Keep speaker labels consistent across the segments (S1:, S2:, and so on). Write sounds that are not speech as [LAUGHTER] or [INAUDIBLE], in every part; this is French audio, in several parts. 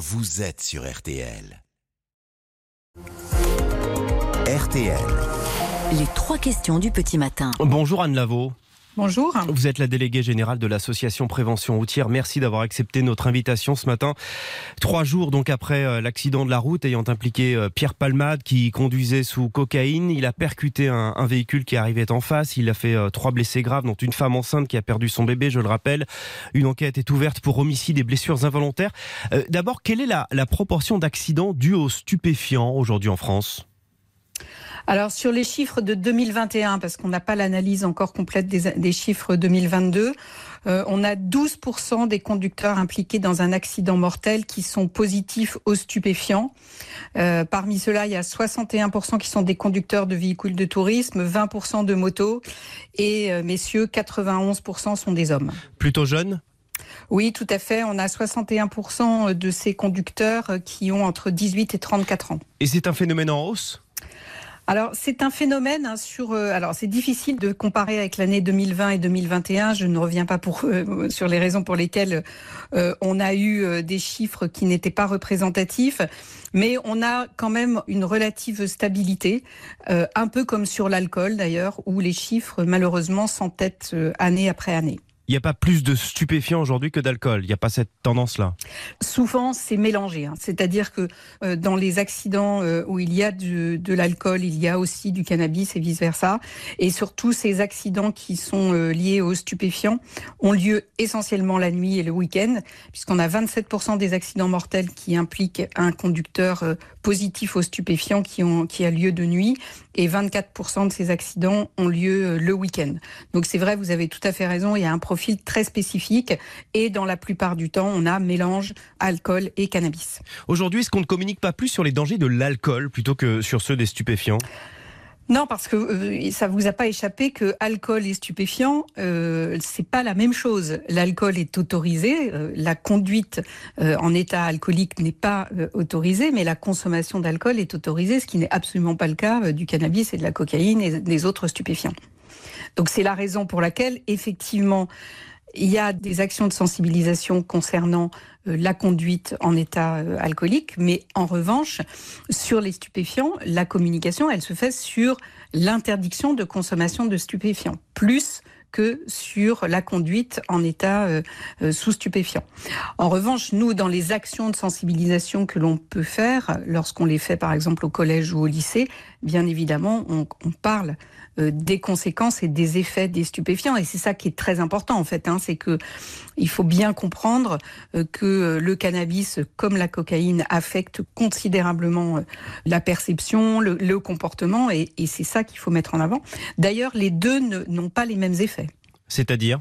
S1: vous êtes sur RTL. RTL.
S2: Les trois questions du petit matin.
S3: Bonjour Anne Lavaux.
S4: Bonjour.
S3: Vous êtes la déléguée générale de l'association Prévention routière. Merci d'avoir accepté notre invitation ce matin. Trois jours donc après euh, l'accident de la route ayant impliqué euh, Pierre Palmade qui conduisait sous cocaïne. Il a percuté un, véhicule qui arrivait en face. Il a fait euh, trois blessés graves, dont une femme enceinte qui a perdu son bébé, je le rappelle. Une enquête est ouverte pour homicide et blessures involontaires. D'abord, quelle est la proportion d'accidents dus aux stupéfiants aujourd'hui en France?
S4: Alors sur les chiffres de 2021, parce qu'on n'a pas l'analyse encore complète des, des chiffres 2022, euh, on a 12% des conducteurs impliqués dans un accident mortel qui sont positifs aux stupéfiants. Euh, parmi ceux-là, il y a 61% qui sont des conducteurs de véhicules de tourisme, 20% de motos et euh, messieurs, 91% sont des hommes.
S3: Plutôt jeunes?
S4: Oui, tout à fait. On a 61% de ces conducteurs qui ont entre 18 et 34 ans.
S3: Et c'est un phénomène en hausse?
S4: Alors c'est un phénomène hein, sur. euh, alors c'est difficile de comparer avec l'année 2020 et 2021. Je ne reviens pas pour euh, [LAUGHS] sur les raisons pour lesquelles euh, on a eu euh, des chiffres qui n'étaient pas représentatifs, mais on a quand même une relative stabilité, euh, un peu comme sur l'alcool d'ailleurs, où les chiffres malheureusement s'entêtent année après année.
S3: Il n'y a pas plus de stupéfiants aujourd'hui que d'alcool. Il n'y a pas cette tendance-là.
S4: Souvent, c'est mélangé. hein. C'est-à-dire que euh, dans les accidents euh, où il y a de l'alcool, il y a aussi du cannabis et vice-versa. Et surtout, ces accidents qui sont euh, liés aux stupéfiants ont lieu essentiellement la nuit et le week-end, puisqu'on a 27% des accidents mortels qui impliquent un conducteur positif aux stupéfiants qui a lieu de nuit, et 24% de ces accidents ont lieu euh, le week-end. Donc c'est vrai, vous avez tout à fait raison, il y a un profil très spécifique, et dans la plupart du temps, on a mélange alcool et cannabis.
S3: Aujourd'hui, est-ce qu'on ne communique pas plus sur les dangers de l'alcool plutôt que sur ceux des stupéfiants?
S4: Non, parce que euh, ça vous a pas échappé que alcool et stupéfiant, euh, c'est pas la même chose. L'alcool est autorisé, euh, la conduite euh, en état alcoolique n'est pas euh, autorisée, mais la consommation d'alcool est autorisée, ce qui n'est absolument pas le cas euh, du cannabis et de la cocaïne et des autres stupéfiants. Donc c'est la raison pour laquelle effectivement il y a des actions de sensibilisation concernant la conduite en état euh, alcoolique, mais en revanche, sur les stupéfiants, la communication, elle se fait sur l'interdiction de consommation de stupéfiants, plus que sur la conduite en état euh, euh, sous stupéfiant. En revanche, nous, dans les actions de sensibilisation que l'on peut faire, lorsqu'on les fait par exemple au collège ou au lycée, bien évidemment, on, parle euh, des conséquences et des effets des stupéfiants. Et c'est ça qui est très important en fait, hein, c'est que il faut bien comprendre euh, que euh, le cannabis, comme la cocaïne, affecte considérablement euh, la perception, le, le comportement, et, et c'est ça qu'il faut mettre en avant. D'ailleurs, les deux n'ont pas les mêmes effets.
S3: C'est-à-dire?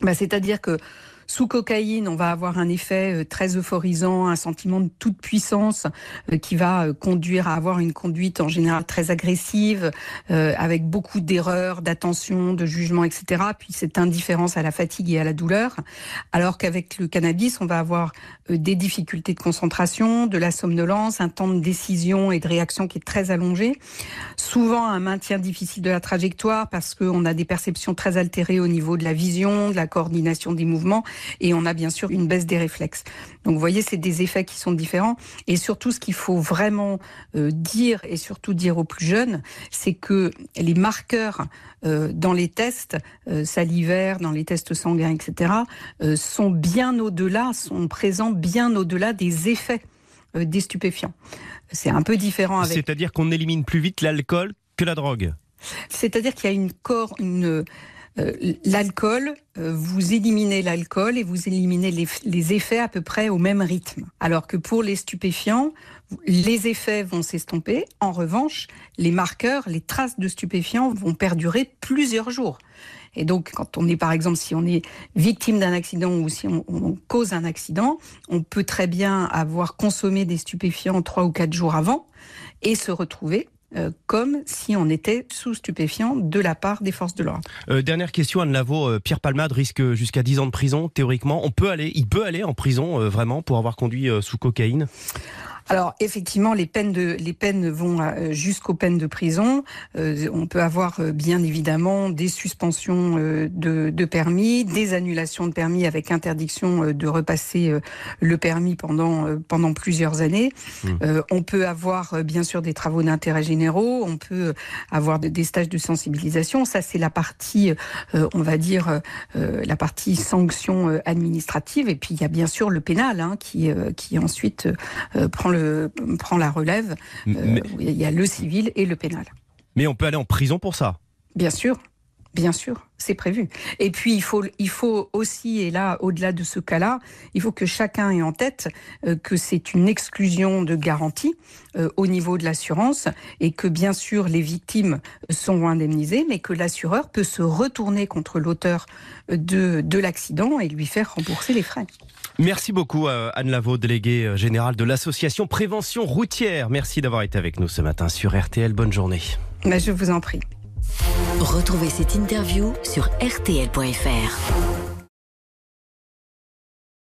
S4: Bah, C'est-à-dire que sous cocaïne, on va avoir un effet euh, très euphorisant, un sentiment de toute puissance euh, qui va euh, conduire à avoir une conduite en général très agressive, avec beaucoup d'erreurs, d'attention, de jugement, etc. Puis cette indifférence à la fatigue et à la douleur. Alors qu'avec le cannabis, on va avoir des difficultés de concentration, de la somnolence, un temps de décision et de réaction qui est très allongé. Souvent un maintien difficile de la trajectoire parce qu'on a des perceptions très altérées au niveau de la vision, de la coordination des mouvements et on a bien sûr une baisse des réflexes. Donc vous voyez, c'est des effets qui sont différents. Et surtout, ce qu'il faut vraiment euh, dire, et surtout dire aux plus jeunes, c'est que les marqueurs euh, dans les tests euh, salivaires, dans les tests sanguins, etc., sont bien au-delà, sont présents bien au-delà des effets des stupéfiants. C'est un peu différent avec
S3: C'est-à-dire qu'on élimine plus vite l'alcool que la drogue?
S4: c'est-à-dire qu'il y a une corps, une l'alcool, euh, vous éliminez l'alcool et vous éliminez les, les effets à peu près au même rythme. Alors que pour les stupéfiants, les effets vont s'estomper. En revanche, les marqueurs, les traces de stupéfiants vont perdurer plusieurs jours. Et donc, quand on est, par exemple, si on est victime d'un accident ou si on, on cause un accident, on peut très bien avoir consommé des stupéfiants trois ou quatre jours avant et se retrouver euh, comme si on était sous stupéfiant de la part des forces de l'ordre.
S3: Euh, dernière question, Anne Lavaux. Euh, Pierre Palmade risque jusqu'à 10 ans de prison, théoriquement. On peut aller, il peut aller en prison, vraiment, pour avoir conduit sous cocaïne?
S4: Alors effectivement, les peines, de, les peines vont euh, jusqu'aux peines de prison. Euh, on peut avoir euh, bien évidemment des suspensions de, de, permis, des annulations de permis avec interdiction de repasser le permis pendant, pendant plusieurs années. Mmh. on peut avoir bien sûr des travaux d'intérêt généraux, on peut avoir des stages de sensibilisation. Ça c'est la partie, on va dire, la partie sanction administrative. Et puis il y a bien sûr le pénal hein, qui, qui ensuite prend le prend la relève. Euh, il y a le civil et le pénal.
S3: Mais on peut aller en prison pour ça
S4: Bien sûr. Bien sûr, c'est prévu. Et puis il faut, il faut aussi, et là, au-delà de ce cas-là, il faut que chacun ait en tête euh, que c'est une exclusion de garantie euh, au niveau de l'assurance et que bien sûr les victimes sont indemnisées, mais que l'assureur peut se retourner contre l'auteur de, de l'accident et lui faire rembourser les frais.
S3: Merci beaucoup euh, Anne Lavaux, déléguée générale de l'association Prévention Routière. Merci d'avoir été avec nous ce matin sur RTL. Bonne journée.
S4: Mais je vous en prie.
S2: Retrouvez cette interview sur rtl.fr.